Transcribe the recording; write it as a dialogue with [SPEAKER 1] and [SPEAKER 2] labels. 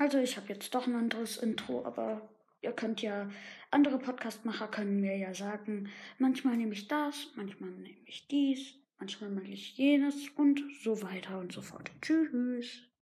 [SPEAKER 1] Also ich habe jetzt doch ein anderes Intro, aber ihr könnt ja, andere Podcastmacher können mir ja sagen, manchmal nehme ich das, manchmal nehme ich dies, manchmal mache ich jenes und so weiter und so fort. Tschüss.